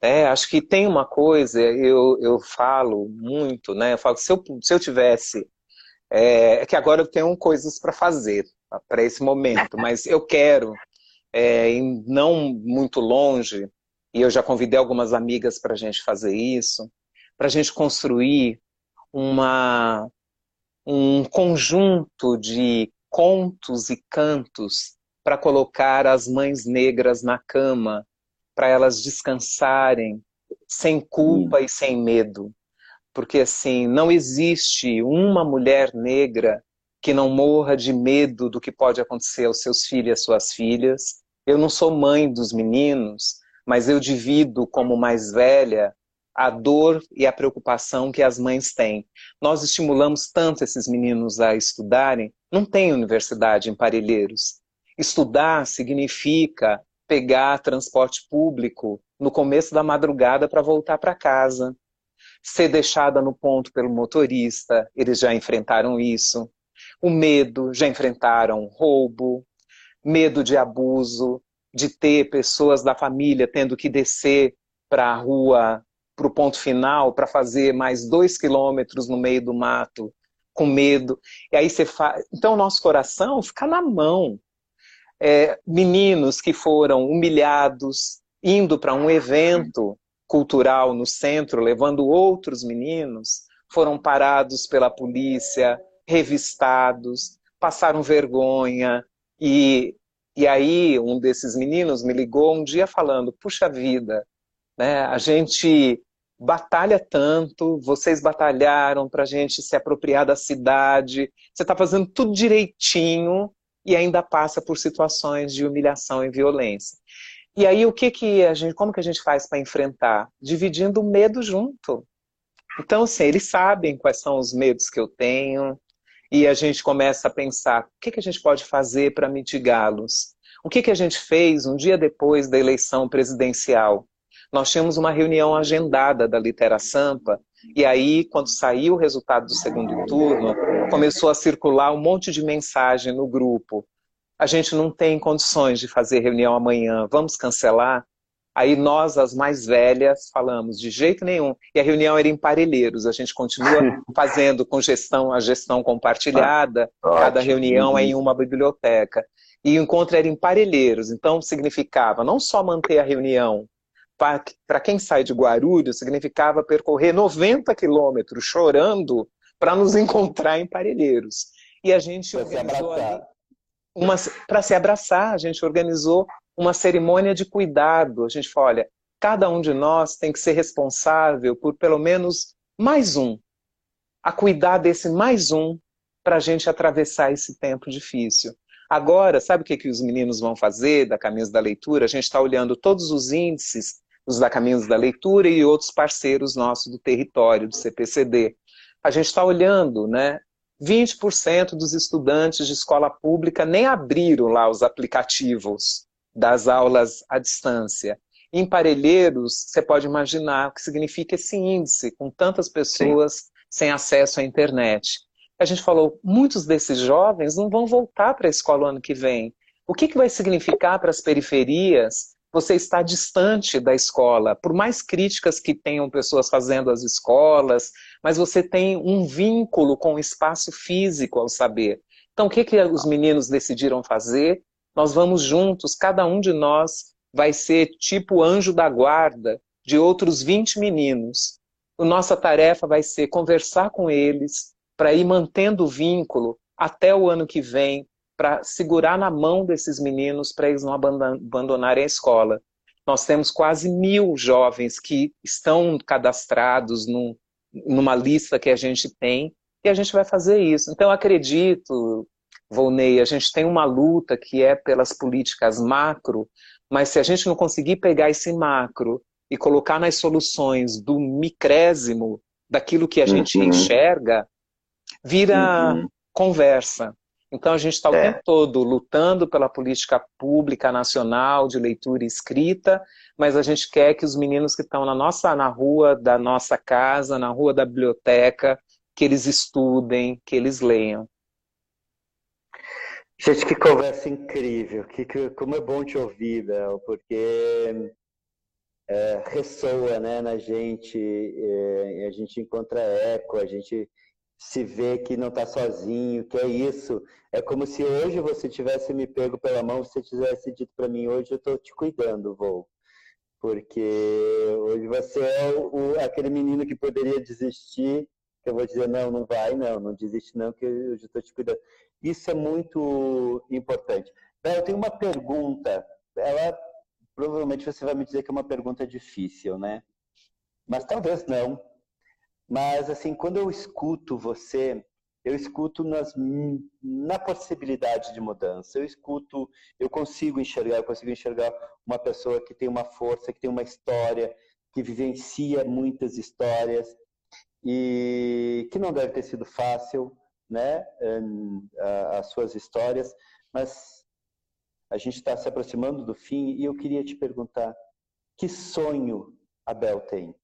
É, acho que tem uma coisa, eu, eu falo muito, né? Eu falo que se eu, se eu tivesse. É, é que agora eu tenho coisas para fazer para esse momento, mas eu quero, é, não muito longe, e eu já convidei algumas amigas para a gente fazer isso, para a gente construir uma, um conjunto de contos e cantos para colocar as mães negras na cama, para elas descansarem sem culpa e sem medo. Porque assim, não existe uma mulher negra que não morra de medo do que pode acontecer aos seus filhos e às suas filhas. Eu não sou mãe dos meninos, mas eu divido como mais velha a dor e a preocupação que as mães têm. Nós estimulamos tanto esses meninos a estudarem, não tem universidade em Parelheiros. Estudar significa pegar transporte público no começo da madrugada para voltar para casa. Ser deixada no ponto pelo motorista, eles já enfrentaram isso. O medo, já enfrentaram roubo, medo de abuso, de ter pessoas da família tendo que descer para a rua, para o ponto final, para fazer mais dois quilômetros no meio do mato, com medo. E aí você faz. Então, o nosso coração fica na mão é, meninos que foram humilhados indo para um evento cultural no centro, levando outros meninos, foram parados pela polícia, revistados, passaram vergonha. E, e aí um desses meninos me ligou um dia falando, puxa vida, né, a gente batalha tanto, vocês batalharam para a gente se apropriar da cidade, você está fazendo tudo direitinho e ainda passa por situações de humilhação e violência. E aí o que que a gente, como que a gente faz para enfrentar? Dividindo o medo junto. Então, assim, eles sabem quais são os medos que eu tenho e a gente começa a pensar o que, que a gente pode fazer para mitigá-los. O que, que a gente fez um dia depois da eleição presidencial? Nós tínhamos uma reunião agendada da Litera Sampa, e aí, quando saiu o resultado do segundo turno, começou a circular um monte de mensagem no grupo. A gente não tem condições de fazer reunião amanhã, vamos cancelar? Aí nós, as mais velhas, falamos de jeito nenhum. E a reunião era em Parelheiros. A gente continua fazendo com gestão, a gestão compartilhada. Ah, cada reunião é em uma biblioteca. E o encontro era em Parelheiros. Então significava não só manter a reunião para quem sai de Guarulhos, significava percorrer 90 quilômetros chorando para nos encontrar em Parelheiros. E a gente pra organizou para se abraçar, a gente organizou uma cerimônia de cuidado. A gente falou, olha, cada um de nós tem que ser responsável por pelo menos mais um, a cuidar desse mais um para a gente atravessar esse tempo difícil. Agora, sabe o que, que os meninos vão fazer da Caminhos da Leitura? A gente está olhando todos os índices os da Caminhos da Leitura e outros parceiros nossos do território, do CPCD. A gente está olhando, né? 20% dos estudantes de escola pública nem abriram lá os aplicativos das aulas à distância. Em Parelheiros, você pode imaginar o que significa esse índice, com tantas pessoas Sim. sem acesso à internet. A gente falou, muitos desses jovens não vão voltar para a escola ano que vem. O que, que vai significar para as periferias você está distante da escola. Por mais críticas que tenham pessoas fazendo as escolas, mas você tem um vínculo com o espaço físico ao saber. Então, o que, que os meninos decidiram fazer? Nós vamos juntos, cada um de nós vai ser tipo anjo da guarda de outros 20 meninos. A nossa tarefa vai ser conversar com eles para ir mantendo o vínculo até o ano que vem, para segurar na mão desses meninos para eles não abandonarem a escola. Nós temos quase mil jovens que estão cadastrados num, numa lista que a gente tem e a gente vai fazer isso. Então, acredito, Volney, a gente tem uma luta que é pelas políticas macro, mas se a gente não conseguir pegar esse macro e colocar nas soluções do micrésimo, daquilo que a gente uhum. enxerga, vira uhum. conversa. Então a gente está o é. tempo todo lutando pela política pública nacional de leitura escrita, mas a gente quer que os meninos que estão na nossa na rua da nossa casa, na rua da biblioteca, que eles estudem, que eles leiam. Gente, que conversa incrível, que, que como é bom te ouvir, Bel, porque é, ressoa né, na gente, é, a gente encontra eco, a gente se vê que não está sozinho, que é isso. É como se hoje você tivesse me pego pela mão, você tivesse dito para mim, hoje eu estou te cuidando, vou. Porque hoje você é o, aquele menino que poderia desistir, que eu vou dizer, não, não vai, não, não desiste não, que eu já estou te cuidando. Isso é muito importante. Eu tenho uma pergunta, ela provavelmente você vai me dizer que é uma pergunta difícil, né? Mas talvez não. Mas, assim, quando eu escuto você, eu escuto nas, na possibilidade de mudança. Eu escuto, eu consigo enxergar, eu consigo enxergar uma pessoa que tem uma força, que tem uma história, que vivencia muitas histórias e que não deve ter sido fácil, né, as suas histórias, mas a gente está se aproximando do fim e eu queria te perguntar que sonho a Bel tem?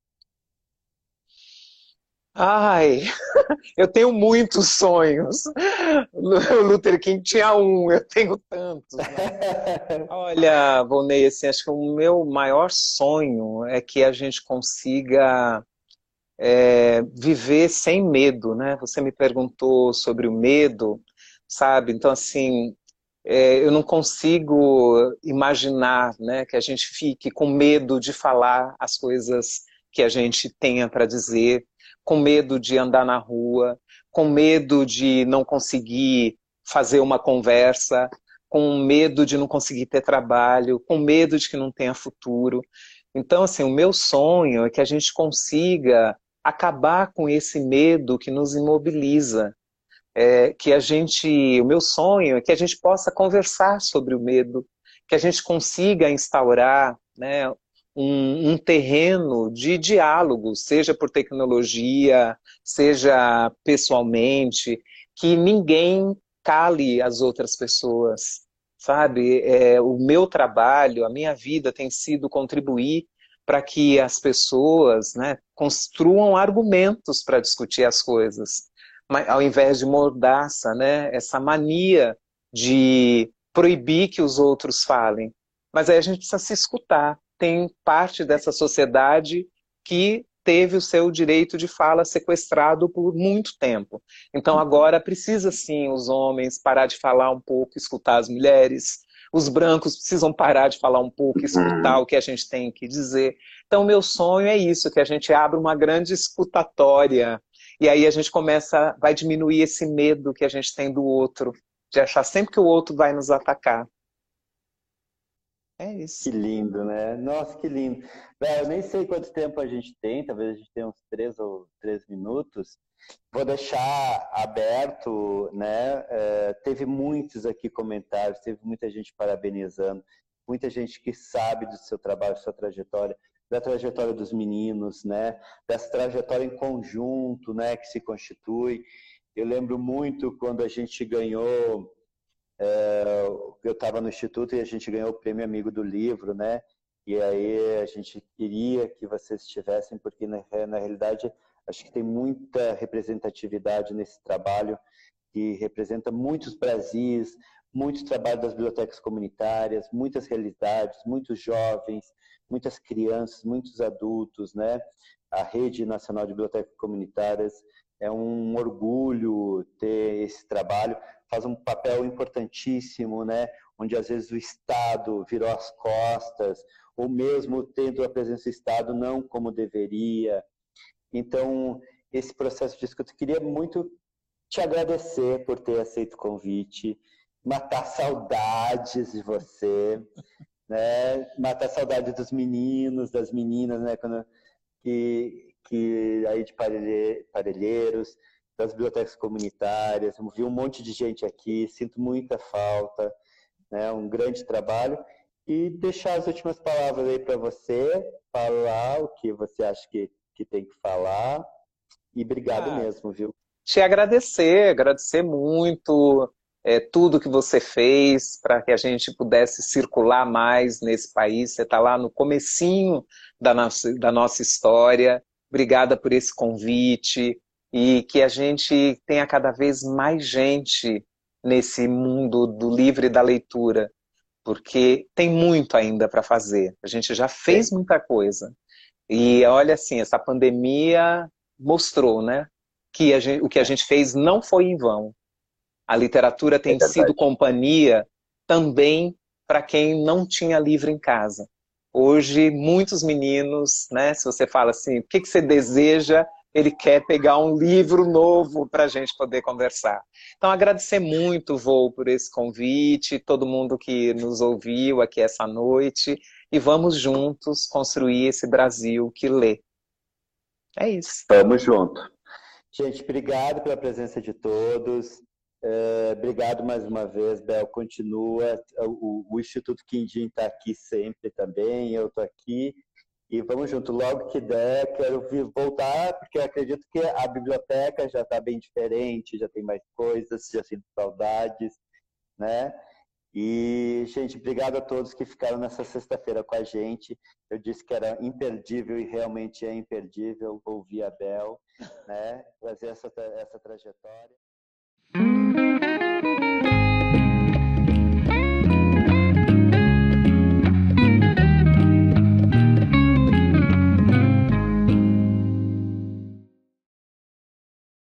Ai, eu tenho muitos sonhos. O Luther King tinha um, eu tenho tantos. Né? Olha, Volney, assim, acho que o meu maior sonho é que a gente consiga é, viver sem medo, né? Você me perguntou sobre o medo, sabe? Então, assim, é, eu não consigo imaginar né, que a gente fique com medo de falar as coisas que a gente tenha para dizer com medo de andar na rua, com medo de não conseguir fazer uma conversa, com medo de não conseguir ter trabalho, com medo de que não tenha futuro. Então, assim, o meu sonho é que a gente consiga acabar com esse medo que nos imobiliza. É, que a gente, o meu sonho é que a gente possa conversar sobre o medo, que a gente consiga instaurar né, um, um, terreno de diálogo, seja por tecnologia, seja pessoalmente, que ninguém cale as outras pessoas, sabe? É, o meu trabalho, a minha vida tem sido contribuir para que as pessoas né, construam argumentos para discutir as coisas, mas, ao invés de mordaça, né, essa mania de proibir que os outros falem. Mas aí a gente precisa se escutar. Tem parte dessa sociedade que teve o seu direito de fala sequestrado por muito tempo. Então agora precisa sim os homens parar de falar um pouco, escutar as mulheres, os brancos precisam parar de falar um pouco, escutar uhum. o que a gente tem que dizer. Então, meu sonho é isso, que a gente abra uma grande escutatória e aí a gente começa, vai diminuir esse medo que a gente tem do outro, de achar sempre que o outro vai nos atacar. É isso. Que lindo, né? Nossa, que lindo. eu nem sei quanto tempo a gente tem, talvez a gente tenha uns três ou três minutos. Vou deixar aberto, né? É, teve muitos aqui comentários, teve muita gente parabenizando, muita gente que sabe do seu trabalho, da sua trajetória, da trajetória dos meninos, né? Dessa trajetória em conjunto, né? Que se constitui. Eu lembro muito quando a gente ganhou, eu estava no instituto e a gente ganhou o prêmio Amigo do Livro, né? E aí a gente queria que vocês estivessem, porque na, na realidade Acho que tem muita representatividade nesse trabalho, que representa muitos Brasis, muito trabalho das bibliotecas comunitárias, muitas realidades, muitos jovens, muitas crianças, muitos adultos, né? A Rede Nacional de Bibliotecas Comunitárias é um orgulho ter esse trabalho, faz um papel importantíssimo, né? Onde às vezes o Estado virou as costas, ou mesmo tendo a presença do Estado não como deveria, então, esse processo de escuta, queria muito te agradecer por ter aceito o convite, matar saudades de você, né? Matar saudade dos meninos, das meninas, né? Quando, que, que aí de parelheiros, das bibliotecas comunitárias, vi um monte de gente aqui, sinto muita falta, né? Um grande trabalho e deixar as últimas palavras aí para você, falar o que você acha que que tem que falar. E obrigado ah, mesmo, viu? Te agradecer, agradecer muito é, tudo que você fez para que a gente pudesse circular mais nesse país. Você está lá no comecinho da nossa, da nossa história. Obrigada por esse convite e que a gente tenha cada vez mais gente nesse mundo do livro e da leitura, porque tem muito ainda para fazer. A gente já fez muita coisa. E olha assim, essa pandemia mostrou, né, que gente, o que a gente fez não foi em vão. A literatura tem é sido companhia também para quem não tinha livro em casa. Hoje, muitos meninos, né, se você fala assim, o que, que você deseja, ele quer pegar um livro novo para a gente poder conversar. Então, agradecer muito, Vou, por esse convite, todo mundo que nos ouviu aqui essa noite e vamos juntos construir esse Brasil que lê. É isso. Vamos junto. Gente, obrigado pela presença de todos. É, obrigado mais uma vez, Bel. Continua. O, o Instituto Quindim está aqui sempre também. Eu estou aqui. E vamos junto. Logo que der, quero voltar, porque acredito que a biblioteca já está bem diferente, já tem mais coisas, já sinto saudades, né? E, gente, obrigado a todos que ficaram nessa sexta-feira com a gente. Eu disse que era imperdível e realmente é imperdível ouvir a Bel, né? Fazer essa, essa trajetória.